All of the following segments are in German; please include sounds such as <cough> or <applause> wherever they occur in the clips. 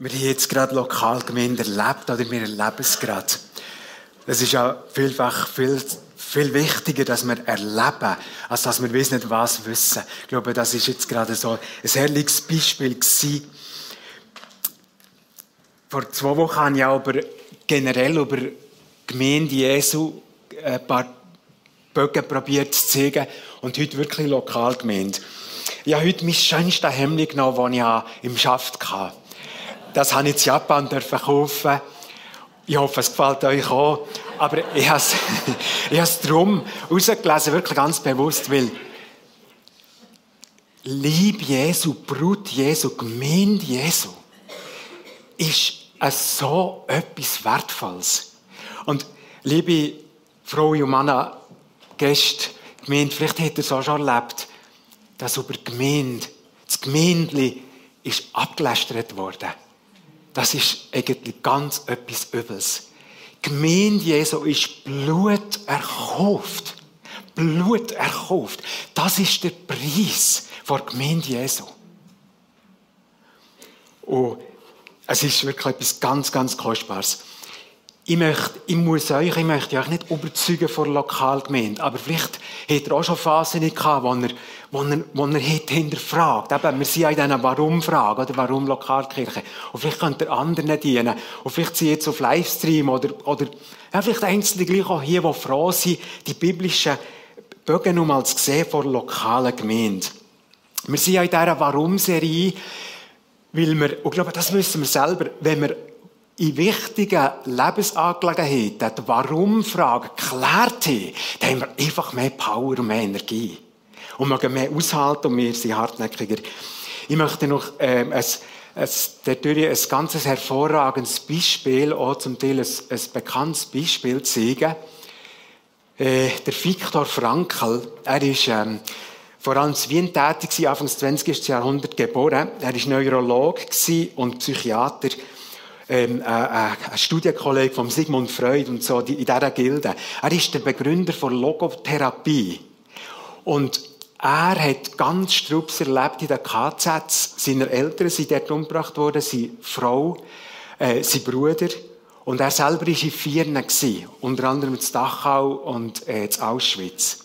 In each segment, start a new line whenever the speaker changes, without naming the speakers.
wir haben jetzt gerade Lokalgemeinde erlebt oder wir erleben es gerade. Es ist ja vielfach viel, viel wichtiger, dass wir erleben, als dass wir wissen was wissen. Ich glaube, das ist jetzt gerade so ein herrliches Beispiel gewesen. Vor zwei Wochen habe ich auch über, generell über Gemeinde Jesu ein paar Bögen probiert zu zeigen und heute wirklich Lokalgemeinde. Ich habe heute mein schönstes Hemd genommen, das ich im Schaft hatte. Das habe ich in Japan kaufen. Ich hoffe, es gefällt euch auch. Aber ich habe es, <laughs> ich habe es darum rausgelesen, wirklich ganz bewusst, weil Liebe Jesu, Brut Jesu, Gemeinde Jesu ist so etwas Wertvolles. Und liebe Frau und Gäste, Gemeinde, vielleicht habt ihr es auch schon erlebt, dass über die Gemeinde, das Gemeindli ist abgelästert worden. Das ist eigentlich ganz etwas Übles. Die Gemeinde Jesu ist Blut erkauft. Blut erkauft. Das ist der Preis der Gemeinde Jesu. Und es ist wirklich etwas ganz, ganz Kostbares. Ich, möchte, ich muss euch, ich möchte euch nicht überzeugen von der Lokalgemeinde, aber vielleicht hat er auch schon Phasen gehabt, wo er, wo er, wo er hinterfragt. Eben, wir sind ja in diesen Warum-Fragen, oder warum Lokalkirche. Und vielleicht könnt ihr anderen dienen. Und vielleicht sind jetzt auf Livestream oder, oder, ja, vielleicht Einzelne gleich auch hier, die froh sind, die biblischen Bögen nochmal zu sehen vor der lokalen Gemeinde. Wir sind ja in dieser Warum-Serie, weil wir, und ich glaube, das wissen wir selber, wenn wir in wichtigen Lebensangelegenheiten die Warum-Frage geklärt haben, dann haben wir einfach mehr Power und mehr Energie. Und können mehr aushalten und wir sind hartnäckiger. Ich möchte noch ähm, ein, ein, dadurch ein ganz hervorragendes Beispiel, auch zum Teil ein, ein bekanntes Beispiel zeigen. Äh, der Viktor Frankl, er ist ähm, vor allem in Wien tätig, Anfang des 20. Jahrhunderts geboren. Er war Neurolog und Psychiater ähm, äh, äh, ein Studienkollege von Sigmund Freud und so, in dieser Gilde. Er ist der Begründer von Logotherapie. Und er hat ganz Strups erlebt in den KZs. Seine Eltern sind dort umgebracht worden, seine Frau, äh, sein Bruder. Und er selber war in Vieren, unter anderem in Dachau und äh, in Auschwitz.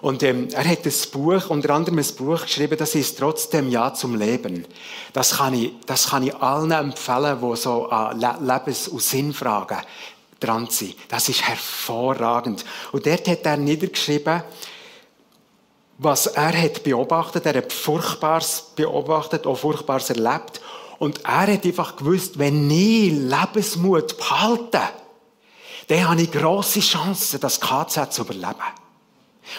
Und ähm, er hat ein Buch, unter anderem ein Buch geschrieben, das ist trotzdem Ja zum Leben. Das kann ich, das kann ich allen empfehlen, die so an Lebens- und Sinnfragen dran sind. Das ist hervorragend. Und dort hat er niedergeschrieben, was er hat beobachtet. Er hat Furchtbares beobachtet, auch Furchtbares erlebt. Und er hat einfach gewusst, wenn ich Lebensmut behalte, dann habe ich grosse Chancen, das KZ zu überleben.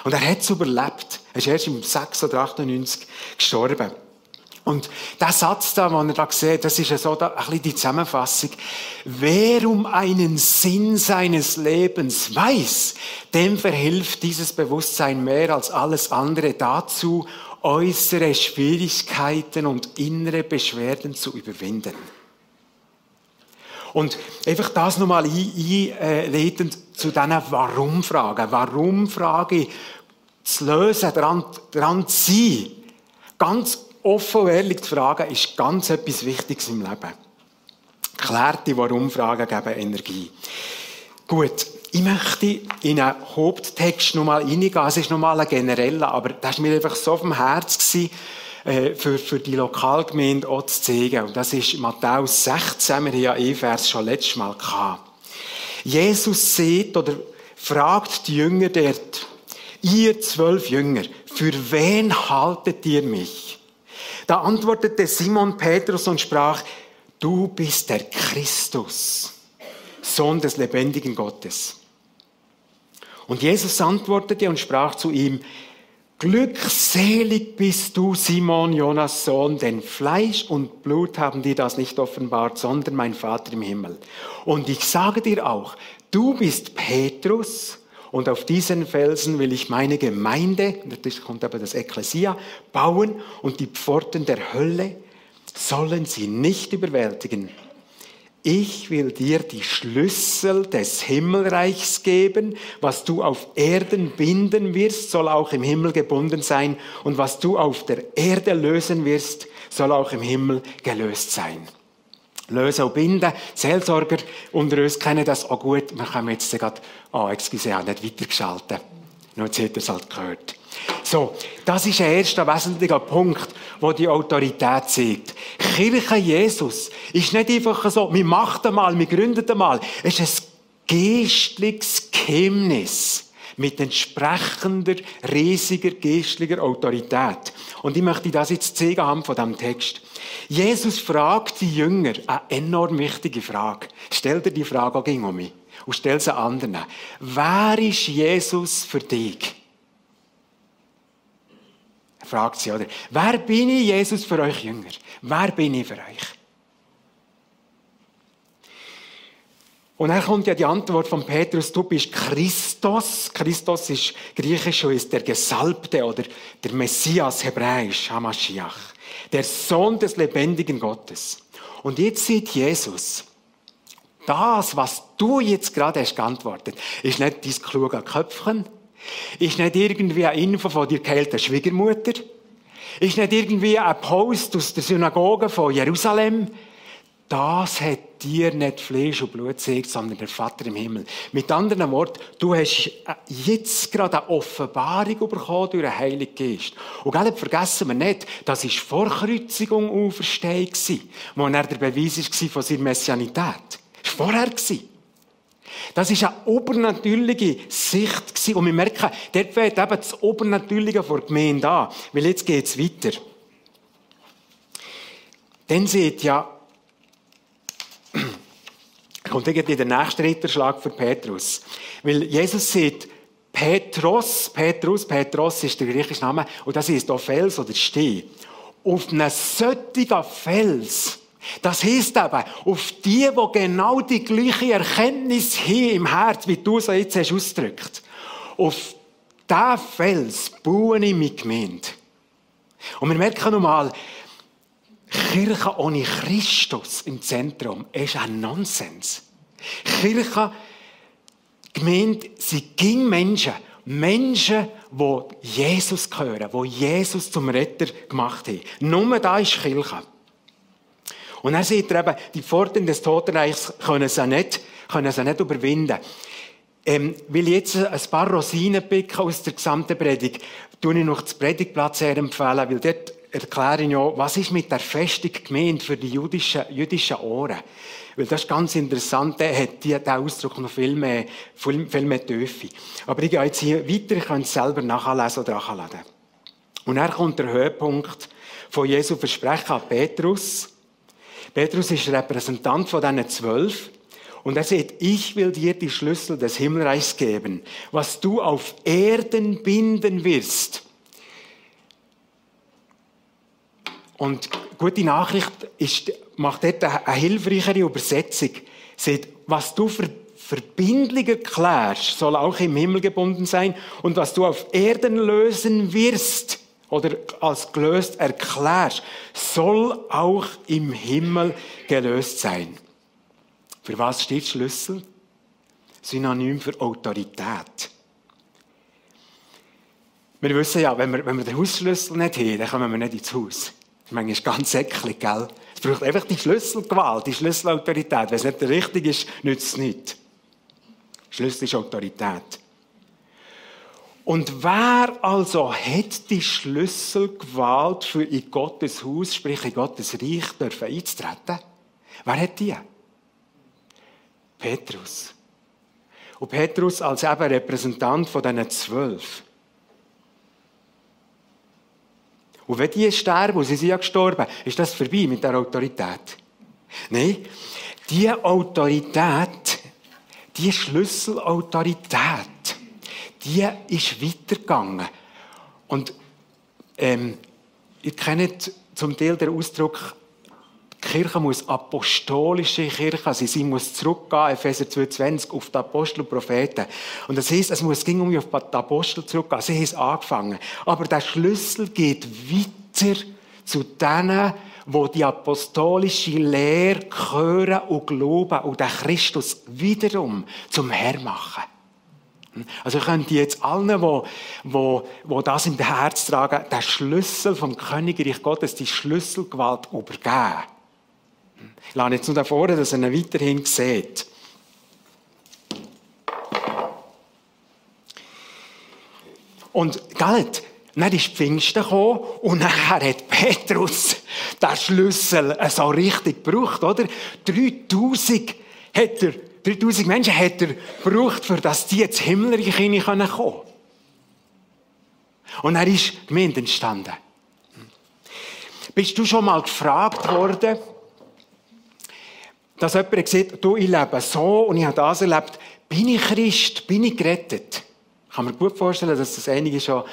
Und er hat es überlebt. Er ist erst im 6 oder 98 gestorben. Und der Satz da, den er da sieht, das ist ja so da, ein bisschen die Zusammenfassung. Wer um einen Sinn seines Lebens weiß, dem verhilft dieses Bewusstsein mehr als alles andere dazu, äußere Schwierigkeiten und innere Beschwerden zu überwinden. Und einfach das nochmal einleitend zu diesen Warum-Fragen. Warum-Frage zu lösen, daran, daran zu sein, ganz offen und ehrlich zu fragen, ist ganz etwas Wichtiges im Leben. Klärte Warum-Fragen geben Energie. Gut, ich möchte in einen Haupttext nochmal reingehen. Es ist nochmal ein genereller, aber das war mir einfach so auf dem Herz gewesen, äh, für, für die Lokalgemeinde auch zu zeigen. Und das ist Matthäus 16, wir haben ja eh Vers schon letztes Mal gehabt. Jesus sieht oder fragt die Jünger dort, ihr zwölf Jünger, für wen haltet ihr mich? Da antwortete Simon Petrus und sprach, du bist der Christus, Sohn des lebendigen Gottes. Und Jesus antwortete und sprach zu ihm, Glückselig bist du, Simon, Jonas Sohn, denn Fleisch und Blut haben dir das nicht offenbart, sondern mein Vater im Himmel. Und ich sage dir auch, du bist Petrus, und auf diesen Felsen will ich meine Gemeinde, natürlich kommt aber das Ekklesia, bauen, und die Pforten der Hölle sollen sie nicht überwältigen ich will dir die Schlüssel des Himmelreichs geben. Was du auf Erden binden wirst, soll auch im Himmel gebunden sein. Und was du auf der Erde lösen wirst, soll auch im Himmel gelöst sein. lösen und binden. Seelsorger unter uns kennen das auch gut. Wir können jetzt gerade, oh, excuse, auch nicht weitergeschaltet. Nur jetzt hat er es halt gehört. So, das ist ein erster wesentlicher Punkt, wo die Autorität zeigt. Kirche Jesus ist nicht einfach so, wir machen mal, wir gründen mal. Es ist ein geistliches Geheimnis mit entsprechender, riesiger geistlicher Autorität. Und ich möchte das jetzt zeigen haben von diesem Text. Jesus fragt die Jünger eine enorm wichtige Frage. Stell dir die Frage auch um mich und stell sie anderen. Wer ist Jesus für dich? Er fragt sie, oder? Wer bin ich, Jesus, für euch Jünger? Wer bin ich für euch? Und dann kommt ja die Antwort von Petrus, du bist Christus. Christus ist griechisch und ist der Gesalbte oder der Messias, hebräisch, Hamashiach. Der Sohn des lebendigen Gottes. Und jetzt sieht Jesus, das, was du jetzt gerade hast geantwortet, ist nicht dein kluge Köpfchen, ist nicht irgendwie eine Info von dir geheilten Schwiegermutter, ist nicht irgendwie ein Post aus der Synagoge von Jerusalem, das hat dir nicht Fleisch und Blut gezeigt, sondern der Vater im Himmel. Mit anderen Worten, du hast jetzt gerade eine Offenbarung bekommen durch den Heiligen Geist. Und gerade vergessen wir nicht, das war vor Kreuzigung Auferstehung, wo er der Beweis war von seiner Messianität. Das war vorher. Das war eine obernatürliche Sicht. Und wir merken, dort fällt eben das Obernatürliche vor der Gemeinde an. Weil jetzt geht es weiter. Dann seht ja, <clears throat> kommt irgendwie der nächste Ritterschlag für Petrus. Weil Jesus sieht, Petros, Petrus, Petros ist der griechische Name, und das ist auch Fels oder Steh. Auf einem solchen Fels, das heisst eben, auf die, wo genau die gleiche Erkenntnis hier im Herz, wie du so jetzt hast ausgedrückt, auf diesen Fels baue ich meine Gemeinde. Und wir merken nochmal, Kirche ohne Christus im Zentrum ist ein Nonsens. Kirche, Gemeinde, sie ging Menschen. Menschen, die Jesus gehören, die Jesus zum Retter gemacht haben. Nur da ist Kirche. Und dann sieht er eben, die Pforten des Totenreichs können sie nicht, können sie nicht überwinden. Ähm, will jetzt ein paar Rosinen picken aus der gesamten Predigt, tue ich noch das Predigtplatz empfehlen, weil dort erkläre ich ja, was ist mit der Festung gemeint für die jüdischen, jüdischen Ohren? Weil das ist ganz interessant, der hat diesen Ausdruck noch viel mehr, viel, viel mehr Tiefe. Aber ich gehe jetzt hier weiter, ich kann es selber nachlesen oder nachladen. Und dann kommt der Höhepunkt von Jesu Versprechen an Petrus. Petrus ist Repräsentant von diesen zwölf. Und er sagt, ich will dir die Schlüssel des Himmelreichs geben. Was du auf Erden binden wirst, Und gute Nachricht ist, macht dort eine hilfreichere Übersetzung. Sagt, was du für verbindlich erklärst, soll auch im Himmel gebunden sein. Und was du auf Erden lösen wirst, oder als gelöst erklärst, soll auch im Himmel gelöst sein. Für was steht Schlüssel? Synonym für Autorität. Wir wissen ja, wenn wir, wenn wir den Hausschlüssel nicht haben, dann kommen wir nicht ins Haus. Manchmal ist ganz eklig, gell? Es braucht einfach die Schlüsselgewalt, die Schlüsselautorität. Wenn es nicht richtig ist, nützt es nicht. Schlüssel ist Autorität. Und wer also hat die Schlüsselgewalt für in Gottes Haus, sprich in Gottes Reich, dürfen einzutreten? Wer hat die? Petrus. Und Petrus als eben Repräsentant von diesen zwölf. Und wenn die sterben, und sie sind ja gestorben, ist das vorbei mit der Autorität. Nein, die Autorität, die Schlüsselautorität, die ist weitergegangen. Und ähm, ihr kennt zum Teil den Ausdruck die Kirche muss apostolische Kirche sein. Sie muss zurückgehen, Epheser 2,20, auf die Apostel und Propheten. Und das heisst, es muss ging um auf die Apostel zurückgehen. Sie haben angefangen. Aber der Schlüssel geht weiter zu denen, wo die apostolische Lehre hören und glauben und den Christus wiederum zum Herr machen. Also könnt ihr jetzt allen, wo, wo, wo das in der Herz tragen, den Schlüssel vom Königreich Gottes, die Schlüsselgewalt übergeben. Ich lade jetzt nur da vorne, dass ihr ihn weiterhin seht. Und, galt, dann ist Pfingsten gekommen und nachher hat Petrus den Schlüssel so richtig gebraucht, oder? 3000 hat er, 3000 Menschen hat er gebraucht, für dass die ins Himmelreich kommen können. Und dann ist Gemeinde entstanden. Bist du schon mal gefragt worden, dass jemand gesagt du, ich lebe so und ich habe das erlebt, bin ich Christ, bin ich gerettet? Kann mir gut vorstellen, dass das einige schon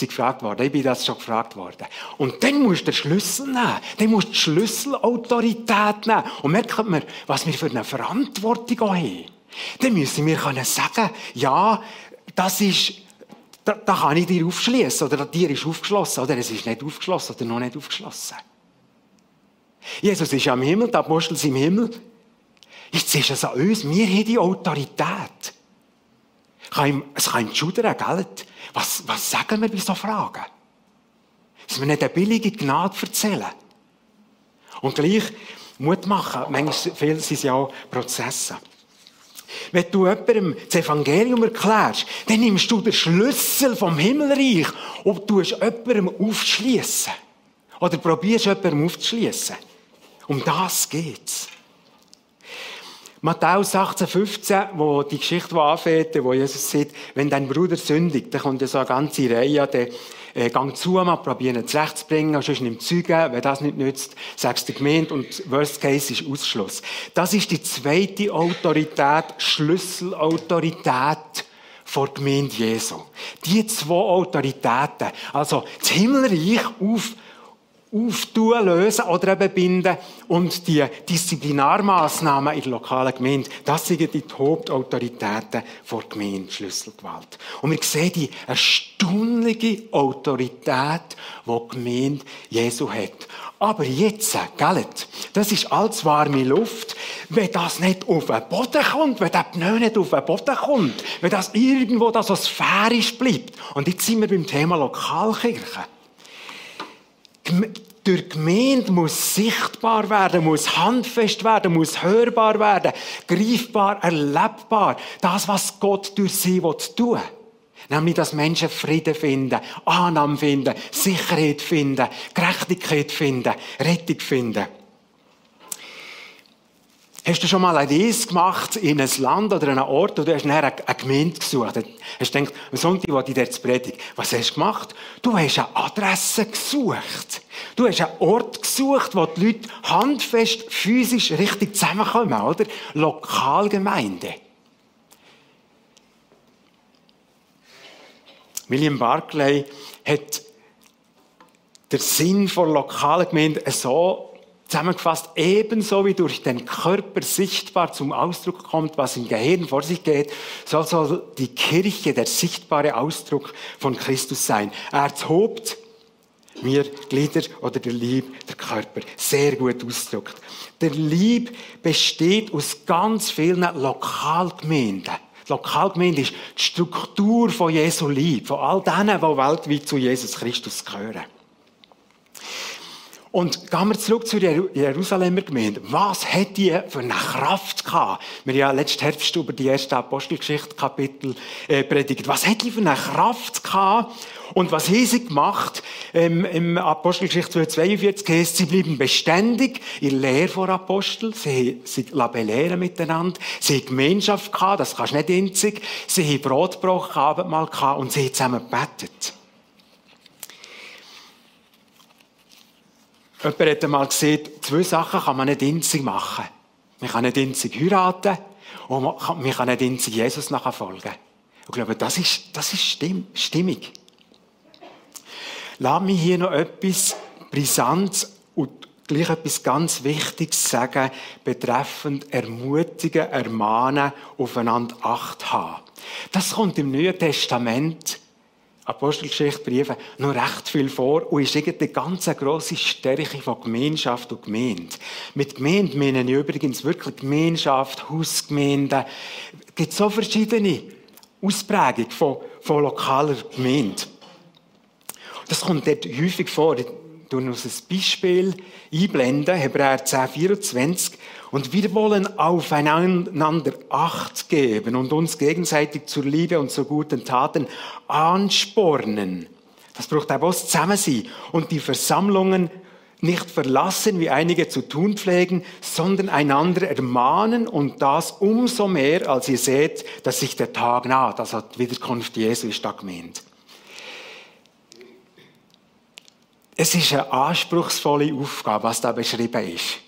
gefragt worden Ich bin das schon gefragt worden. Und dann musst du den Schlüssel nehmen. Dann musst du die Schlüsselautorität nehmen. Und merkt man, was wir für eine Verantwortung haben. Dann müssen wir können sagen, ja, das ist, da, da kann ich dir aufschließen. Oder dir ist aufgeschlossen. Oder es ist nicht aufgeschlossen. Oder noch nicht aufgeschlossen. Jesus ist am Himmel, die Apostel sind im Himmel. Jetzt ist es an uns. Wir haben die Autorität es kann schudern, gell? Was, was sagen wir bei so Fragen? Dass wir nicht eine billige Gnade erzählen. Und gleich Mut machen. Manchmal sind ja auch Prozesse. Wenn du jemandem das Evangelium erklärst, dann nimmst du den Schlüssel vom Himmelreich und tust jemandem aufzuschliessen. Oder probierst jemandem aufzuschliessen. Um das geht's. Matthäus 18, 15, wo die Geschichte anfängt, wo Jesus sagt, wenn dein Bruder sündigt, dann kommt ja so eine ganze Reihe, der äh, gang zu mal, probieren ihn zurechtzubringen, sonst nimm Zeugen, wenn das nicht nützt, sagst du Gemeinde und Worst Case ist Ausschluss. Das ist die zweite Autorität, Schlüsselautorität vor Gemeinde Jesu. Die zwei Autoritäten, also das Himmelreich auf auftun, lösen oder eben binden. Und die Disziplinarmaßnahmen in der lokalen Gemeinde, das sind die Hauptautoritäten der Gemeinde, Schlüsselgewalt. Und wir sehen die erstaunliche Autorität, die die Gemeinde Jesu hat. Aber jetzt, gell, das ist alles warme Luft, wenn das nicht auf den Boden kommt, wenn der Pneu nicht auf den Boden kommt, wenn das irgendwo da so sphärisch bleibt. Und jetzt sind wir beim Thema Lokalkirche. Durch Gemeinde muss sichtbar werden, muss handfest werden, muss hörbar werden, greifbar, erlebbar. Das, was Gott durch sie tun will. Nämlich, dass Menschen Frieden finden, Annahme finden, Sicherheit finden, Gerechtigkeit finden, Rettung finden. Hast du schon mal eine Reise gemacht in ein Land oder einen Ort und du hast nachher eine Gemeinde gesucht? Hast du gedacht, am Sonntag wollte ich dort predigen. Was hast du gemacht? Du hast eine Adresse gesucht. Du hast einen Ort gesucht, wo die Leute handfest, physisch richtig zusammenkommen, oder? Lokalgemeinde. William Barclay hat den Sinn von lokalen Gemeinden so Zusammengefasst, ebenso wie durch den Körper sichtbar zum Ausdruck kommt, was im Gehirn vor sich geht, soll, soll die Kirche der sichtbare Ausdruck von Christus sein. Er tobt mir Glieder oder der Lieb, der Körper. Sehr gut ausgedrückt. Der Lieb besteht aus ganz vielen Lokalgemeinden. Lokalgemeinde ist die Struktur von Jesu Lieb, von all denen, die weltweit zu Jesus Christus gehören. Und gehen wir zurück zur Jerusalemer Gemeinde. Was hat die für eine Kraft gehabt? Wir haben ja letzten Herbst über die erste Apostelgeschichte Kapitel äh, predigt. Was hat die für eine Kraft gehabt? Und was haben sie gemacht? Ähm, Im Apostelgeschichte 42 heißt, sie blieben beständig in Lehre vor Apostel. Sie, sie belehren miteinander. Sie haben Gemeinschaft gehabt, das kannst du nicht einzig. Sie haben Brot gebrochen, Abendmahl gehabt und sie haben zusammen gebetet. Jemand hat einmal gesagt, zwei Sachen kann man nicht einzig machen. Man kann nicht einzig heiraten und man kann nicht einzig Jesus nachfolgen. Ich glaube, das ist, das ist stimm, stimmig. Lass mich hier noch etwas Brisantes und gleich etwas ganz Wichtiges sagen, betreffend Ermutigen, Ermahnen, aufeinander Acht haben. Das kommt im Neuen Testament Apostelgeschichte, Briefe, noch recht viel vor und ist irgendwie eine ganz grosse Stärke von Gemeinschaft und Gemeinde. Mit Gemeinde meine ich übrigens wirklich Gemeinschaft, Hausgemeinde. Es gibt so verschiedene Ausprägungen von, von lokaler Gemeinde. Das kommt dort häufig vor. tun uns ein Beispiel einblenden, Hebräer 10, 24. Und wir wollen aufeinander Acht geben und uns gegenseitig zur Liebe und zu guten Taten anspornen. Das braucht auch was zusammen sein. Und die Versammlungen nicht verlassen, wie einige zu tun pflegen, sondern einander ermahnen und das umso mehr, als ihr seht, dass sich der Tag naht. Also die Wiederkunft Jesu ist da gemeint. Es ist eine anspruchsvolle Aufgabe, was da beschrieben ist.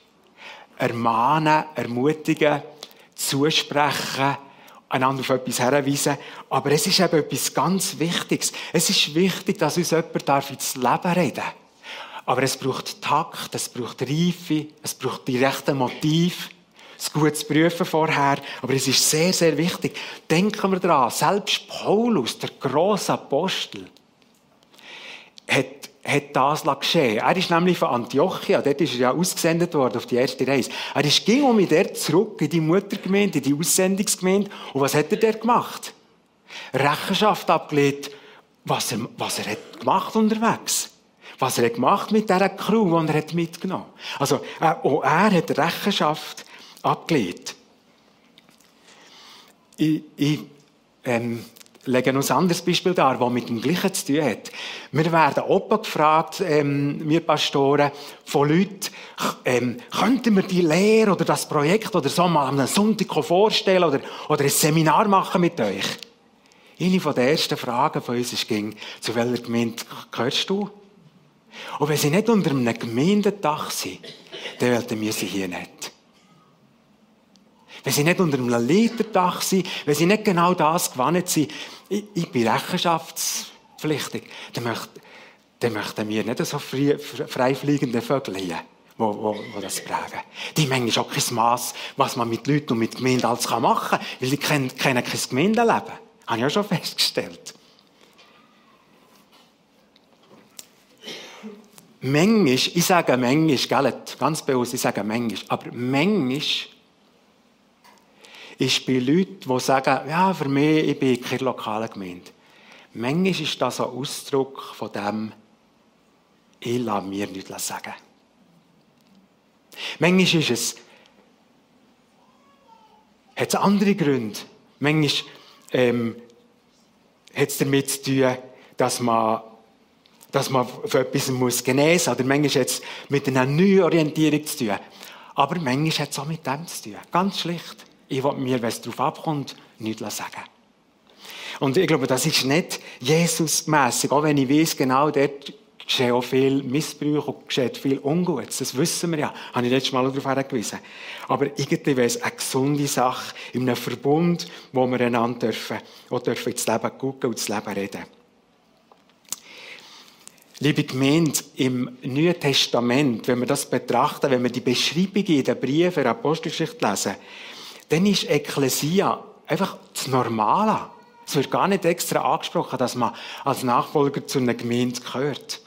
Ermahnen, ermutigen, zusprechen, einander auf etwas herweisen. Aber es ist eben etwas ganz Wichtiges. Es ist wichtig, dass uns jemand ins Leben reden darf. Aber es braucht Takt, es braucht Reife, es braucht die rechten Motiv, das gute Prüfen vorher. Aber es ist sehr, sehr wichtig. Denken wir daran, selbst Paulus, der große Apostel, hat hat das geschehen. Er ist nämlich von Antiochia, dort ist er ja ausgesendet worden auf die erste Reise. Er ist ging um mit der zurück in die Muttergemeinde, in die Aussendungsgemeinde. Und was hat er dort gemacht? Rechenschaft abgelegt, was er, was er hat gemacht unterwegs. Was er hat gemacht mit dieser Crew, die er hat mitgenommen hat. Also, äh, auch er hat Rechenschaft abgelegt. Ich, ich ähm, legen uns ein anderes Beispiel dar, das mit dem Gleichen zu tun hat. Wir werden oben gefragt, ähm, wir Pastoren, von Leuten, ähm, könnten wir die Lehre oder das Projekt oder so mal am Sonntag vorstellen oder, oder ein Seminar machen mit euch? Eine von den ersten Fragen von uns ging, zu welcher Gemeinde gehörst du? Und wenn sie nicht unter einem Gemeindedach sind, dann wollten wir sie hier nicht. Wenn sie nicht unter einem Leiterdach sind, wenn sie nicht genau das gewohnt sind, ich, ich bin rechenschaftspflichtig, dann, möcht, dann möchten wir nicht so frei, Vögel hier, wo, wo, wo das prägen. Die Menge ist auch kein Mass, was man mit Leuten und mit Gemeinden alles machen kann, weil die kennen, kennen kein Gemeindeleben. Habe ich auch schon festgestellt. Manchmal, ich sage manchmal, gell, ganz bewusst, ich sage manchmal, aber manchmal ist bei Leuten, die sagen, ja, für mich, ich bin keine lokale Gemeinde. Manchmal ist das ein Ausdruck von dem, ich lasse mir nichts sagen. Manchmal ist es, hat es andere Gründe. Manchmal ähm, hat es damit zu tun, dass man, dass man für etwas muss genesen muss. Oder manchmal hat es mit einer Neuorientierung zu tun. Aber manchmal hat es auch mit dem zu tun. Ganz schlicht. Ich will mir, wenn es darauf abkommt, nichts sagen. Und ich glaube, das ist nicht Jesus-mässig, auch wenn ich weiß, genau dort geschehen auch viel Missbrauch und geschieht viel Ungutes. Das wissen wir ja. Habe ich letztes Mal darauf hingewiesen. Aber irgendwie wäre es eine gesunde Sache in einem Verbund, wo wir einander dürfen, auch dürfen ins Leben gucken und ins Leben reden. Liebe Gemeinde, im Neuen Testament, wenn wir das betrachten, wenn wir die Beschreibungen in den Briefen der Apostelgeschichte lesen, dann ist Ekklesia einfach das Normale. Es wird gar nicht extra angesprochen, dass man als Nachfolger zu einer Gemeinde gehört.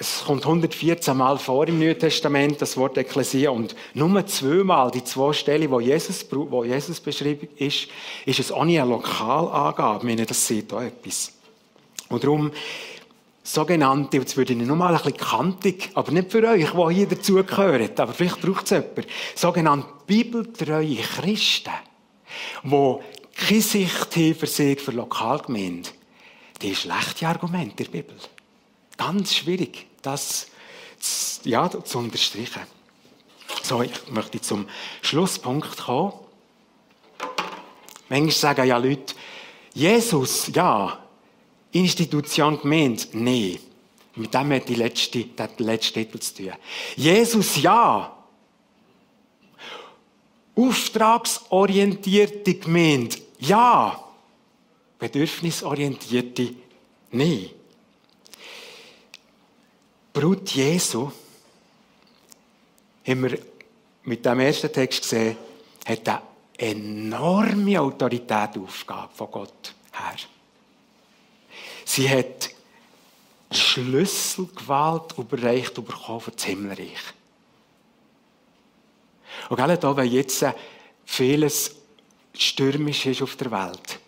Es kommt 114 Mal vor im Neuen Testament, das Wort Ekklesia, und nur zweimal, die zwei Stellen, wo Jesus, wo Jesus beschrieben ist, ist es ohne eine Lokalangabe. Ich meine, das sieht auch etwas. Und darum sogenannte, jetzt würde ich noch mal ein bisschen kantig, aber nicht für euch, die hier dazugehören, aber vielleicht braucht es jemand, sogenannte bibeltreue Christen, die keine Sicht haben für sich, für Lokalgemeinde, die schlechte Argumente der Bibel. Ganz schwierig, das ja, zu unterstreichen. So, ich möchte zum Schlusspunkt kommen. Manchmal sagen ja Leute, Jesus, ja, Institution gemeint? Nein. Mit dem hat die letzte, der letzte Titel zu tun. Jesus, ja. Auftragsorientierte Gemeinde, ja. Bedürfnisorientierte, nein. Brut Jesu, haben wir mit dem ersten Text gesehen, hat eine enorme Autorität Aufgabe von Gott her. Sie hat Schlüsselgewalt überreicht bekommen das Himmelreich. Und gerade da, wenn jetzt vieles stürmisch ist auf der Welt,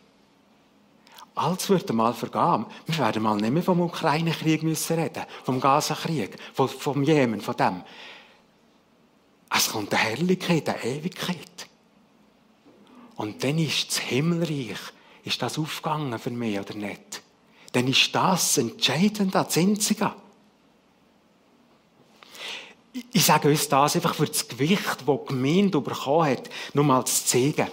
alles wird einmal vergehen. Wir werden mal nicht mehr vom Ukraine-Krieg reden, vom Gaza-Krieg, vom, vom Jemen, von dem. Es kommt eine Herrlichkeit, eine Ewigkeit. Und dann ist das Himmelreich, ist das aufgegangen für mich oder nicht? Dann ist das entscheidend, das Einzige. Ich sage uns das einfach für das Gewicht, das die Gemeinde bekommen hat, nur mal zu zeigen.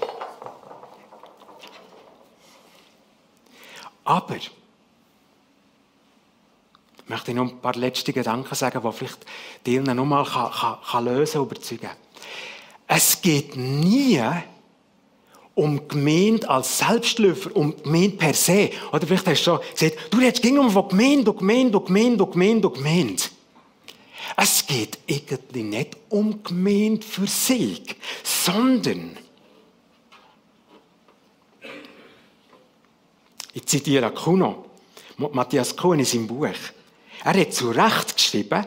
Aber ich möchte noch ein paar letzte Gedanken sagen, die vielleicht die noch mal kann, kann, kann lösen und überzeugen. Es geht nie um Gemeinde als Selbstläufer, um Gemeinde per se. Oder vielleicht hast du schon gesagt, du redest ging von Gemeinde, Gemeinde, Gemeinde, Gemeinde, Gemeinde. Es geht irgendwie nicht um Gemeinde für sich, sondern ich zitiere Kuno, Matthias Kuhn in seinem Buch. Er hat zu Recht geschrieben,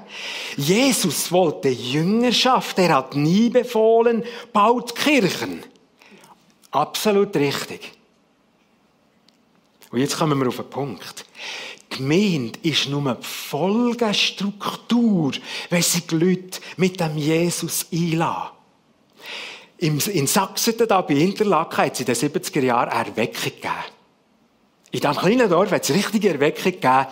Jesus wollte Jüngerschaft, er hat nie befohlen, baut Kirchen. Absolut richtig. Und jetzt kommen wir auf den Punkt. Gemeinde ist nur eine Folgestruktur, wenn sich die Leute mit dem Jesus einladen. In Sachsen, da bei Interlaken, hat es in den 70er Jahren Erweckung gegeben. In diesem kleinen Dorf hat es richtige Erweckung gegeben.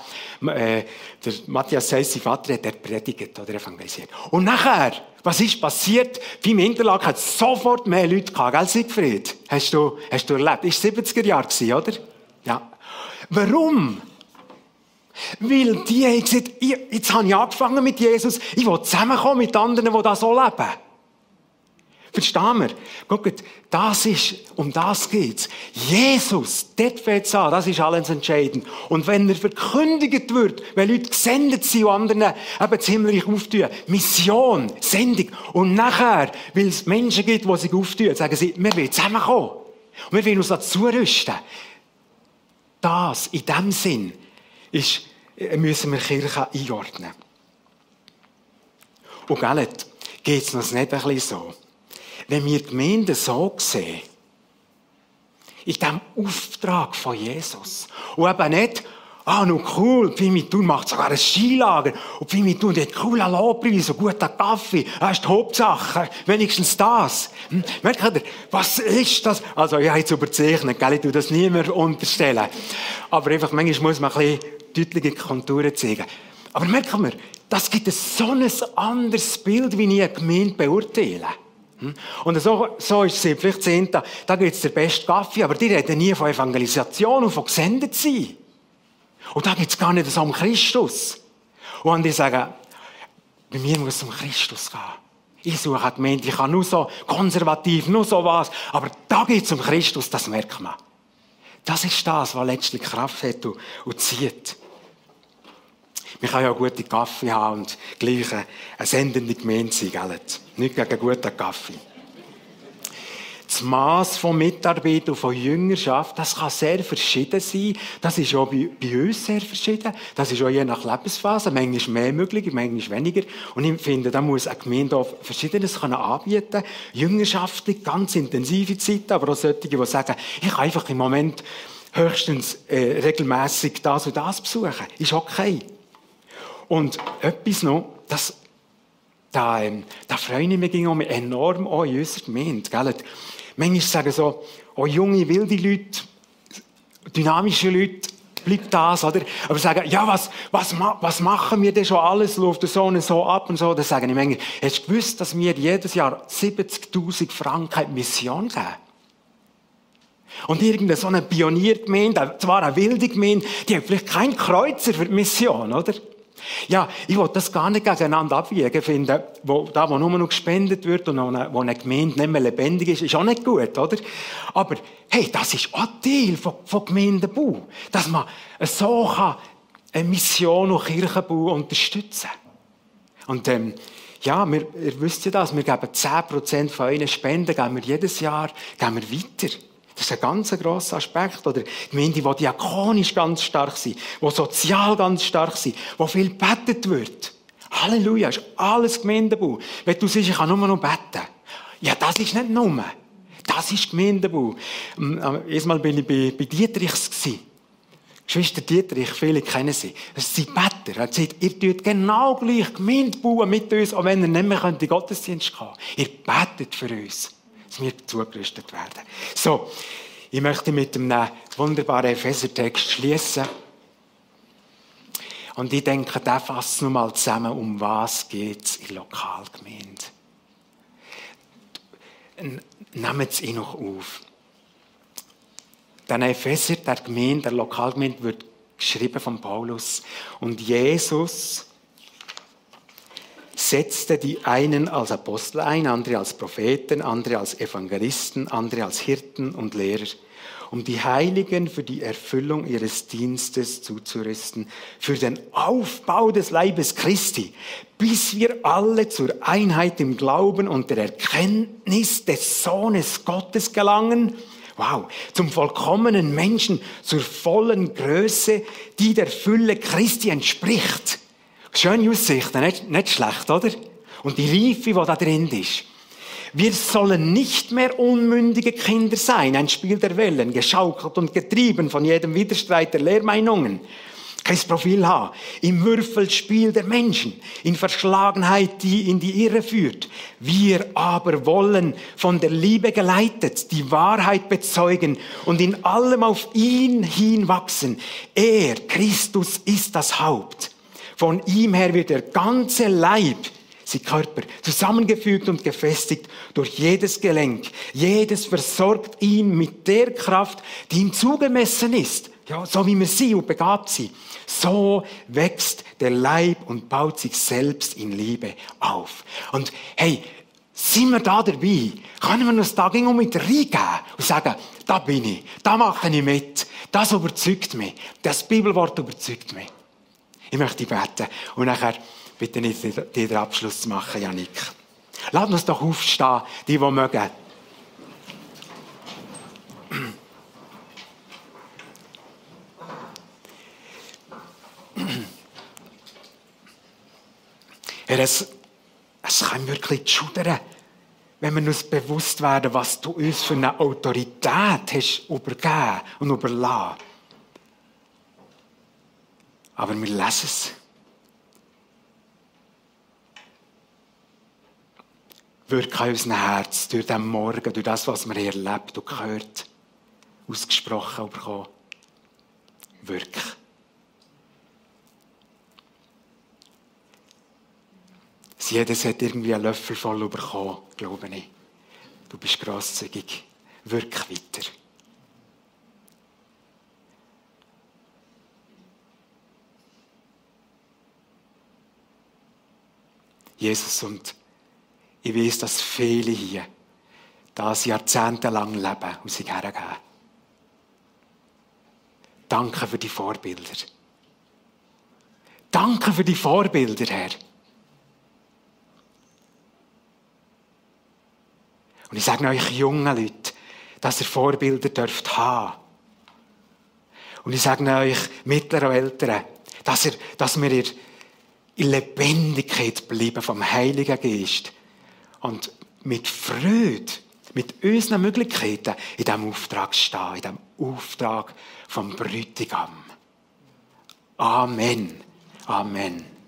Äh, der Matthias Seiss, sein Vater, hat er predigt oder evangelisiert. Und nachher, was ist passiert? Beim Interlaken hat es sofort mehr Leute gehabt, gell, Siegfried? Hast du, hast du erlebt? Ist 70er Jahre gewesen, oder? Ja. Warum? Weil die haben gesagt, jetzt habe ich angefangen mit Jesus, ich will zusammenkommen mit anderen, die da so leben. Verstehen wir? Guckt, das ist, um das geht's. Jesus, dort fängt an, das ist alles entscheidend. Und wenn er verkündigt wird, wenn Leute gesendet sind und anderen eben das Himmelreich auftun, Mission, Sendung, und nachher, weil es Menschen gibt, die sich auftun, sagen sie, wir wollen zusammenkommen. Und wir wollen uns dazu rüsten. Das, in dem Sinn, ist, müssen wir Kirche einordnen. Und gell, geht es uns nicht ein bisschen so? Wenn wir die Gemeinde so sehen, in diesem Auftrag von Jesus. Und eben nicht, ah, nur cool, Pimitun macht sogar ein Skilager. Und Pimitun hat coolen Lobpreis, so guter Kaffee. Das ist die Hauptsache. Wenigstens das. Hm? Merkt ihr, was ist das? Also, ich habe jetzt überzeichnet, gell? Ich tue das niemand unterstellen. Aber einfach, manchmal muss man ein bisschen deutliche Konturen zeigen. Aber merkt man, das gibt so ein anderes Bild, wie ich eine Gemeinde beurteile. Hm? Und so, so ist es vielleicht zehn, da, gibt es den besten Kaffee, aber die reden nie von Evangelisation und von gesendet sein. Und da geht es gar nicht um Christus. Und die sagen, bei mir muss es um Christus gehen. Ich suche eine Gemeinde, ich kann nur so konservativ, nur so was, aber da geht es um Christus, das merkt man. Das ist das, was letztlich Kraft hat und, und zieht. Man kann ja gute Kaffee haben und gleich eine sendende Gemeinde sein, gell? Nicht gegen guten Kaffee. Das Maß von Mitarbeit und von Jüngerschaft, das kann sehr verschieden sein. Das ist auch bei, bei, uns sehr verschieden. Das ist auch je nach Lebensphase. Manchmal mehr möglich, manchmal weniger. Und ich finde, da muss eine Gemeinde auch Verschiedenes können anbieten. Jüngerschaftlich, ganz intensive Zeiten, aber auch solche, die sagen, ich kann einfach im Moment höchstens äh, regelmäßig das und das besuchen. Ist okay. Und etwas noch, das, da, ähm, da freue ich mich enorm auch in unserer Gemeinde. Gell? Manchmal sagen so, oh, junge, wilde Leute, dynamische Leute, bleibt das, oder? Aber sagen, ja, was, was, was machen wir denn schon alles? Läuft so und so ab und so. Dann sagen ich manchmal, hast du gewusst, dass wir jedes Jahr 70.000 Franken Mission geben? Und irgendeine so eine Pioniergemeinde, zwar eine wilde Gemeinde, die hat vielleicht kein Kreuzer für die Mission, oder? Ja, ich will das gar nicht gegeneinander abwiegen finden. Wo, da, wo nur noch gespendet wird und wo eine, Gemeinde nicht mehr lebendig ist, ist auch nicht gut, oder? Aber, hey, das ist auch Teil von, von Gemeindebau. Dass man so kann eine Mission und Kirchenbau unterstützen Und, ähm, ja, wir, ihr wisst ja das, wir geben 10% von euren Spenden, geben wir jedes Jahr, geben wir weiter. Das ist ein ganz grosser Aspekt. Oder Gemeinden, die diakonisch ganz stark sind, die sozial ganz stark sind, wo viel gebetet wird. Halleluja, ist alles Gemeindebau. Wenn du siehst, ich kann nur noch beten. Ja, das ist nicht nur. Das ist Gemeindebau. Ähm, äh, erstmal bin ich bei, bei Dietrichs. Geschwister Dietrich, viele kennen sie. Das sind Better. Er sagt, ihr tut genau gleich Gemeinde bauen mit uns, auch wenn ihr nicht mehr in den Gottesdienst kommen Ihr betet für uns, dass wir zugerüstet werden. So, ich möchte mit einem wunderbaren Epheser-Text schließen. Und ich denke, der fasst noch mal zusammen, um was geht es in Lokalgemeinde. Nehmt es ihn noch auf. Der Epheser, der Gemeinde, der Lokalgemeinde, wird geschrieben von Paulus. Und Jesus setzte die einen als Apostel ein, andere als Propheten, andere als Evangelisten, andere als Hirten und Lehrer, um die Heiligen für die Erfüllung ihres Dienstes zuzurüsten, für den Aufbau des Leibes Christi, bis wir alle zur Einheit im Glauben und der Erkenntnis des Sohnes Gottes gelangen, Wow, zum vollkommenen Menschen, zur vollen Größe, die der Fülle Christi entspricht. Schöne Aussicht, nicht, nicht schlecht, oder? Und die Reife, die da drin ist. Wir sollen nicht mehr unmündige Kinder sein, ein Spiel der Wellen, geschaukelt und getrieben von jedem Widerstreit der Lehrmeinungen kein Profil haben. Im Würfelspiel der Menschen, in Verschlagenheit, die in die Irre führt. Wir aber wollen von der Liebe geleitet die Wahrheit bezeugen und in allem auf ihn hinwachsen. Er, Christus, ist das Haupt. Von ihm her wird der ganze Leib, sie Körper, zusammengefügt und gefestigt durch jedes Gelenk. Jedes versorgt ihn mit der Kraft, die ihm zugemessen ist. Ja, so wie wir sind und begabt sind. So wächst der Leib und baut sich selbst in Liebe auf. Und hey, sind wir da dabei? Können wir uns da um mit reingeben und sagen, da bin ich, da mache ich mit, das überzeugt mich, das Bibelwort überzeugt mich. Ich möchte beten und nachher bitte ich dir den Abschluss zu machen, Janik. Lass uns doch aufstehen, die, die mögen. <clears throat> Herr, es, es kann wirklich schudern, wenn wir uns bewusst werden, was du uns für eine Autorität hast übergeben und überlassen. Aber wir lesen es. Wirke in unserem Herz durch den Morgen, durch das, was wir erlebt und gehört, ausgesprochen bekommen. Wirke. Jedes hat irgendwie einen Löffel voll bekommen, glaube ich. Du bist grosszügig. Wirk weiter. Jesus, und ich weiß, dass viele hier das jahrzehntelang leben und sich hergeben. Danke für die Vorbilder. Danke für die Vorbilder, Herr. Und ich sage euch jungen Leute, dass ihr Vorbilder dürft haben. Und ich sage euch mittleren und Älteren, dass, ihr, dass wir in Lebendigkeit bleiben vom Heiligen Geist. Und mit Freude, mit unseren Möglichkeiten in diesem Auftrag stehen, in diesem Auftrag vom Bräutigam. Amen. Amen.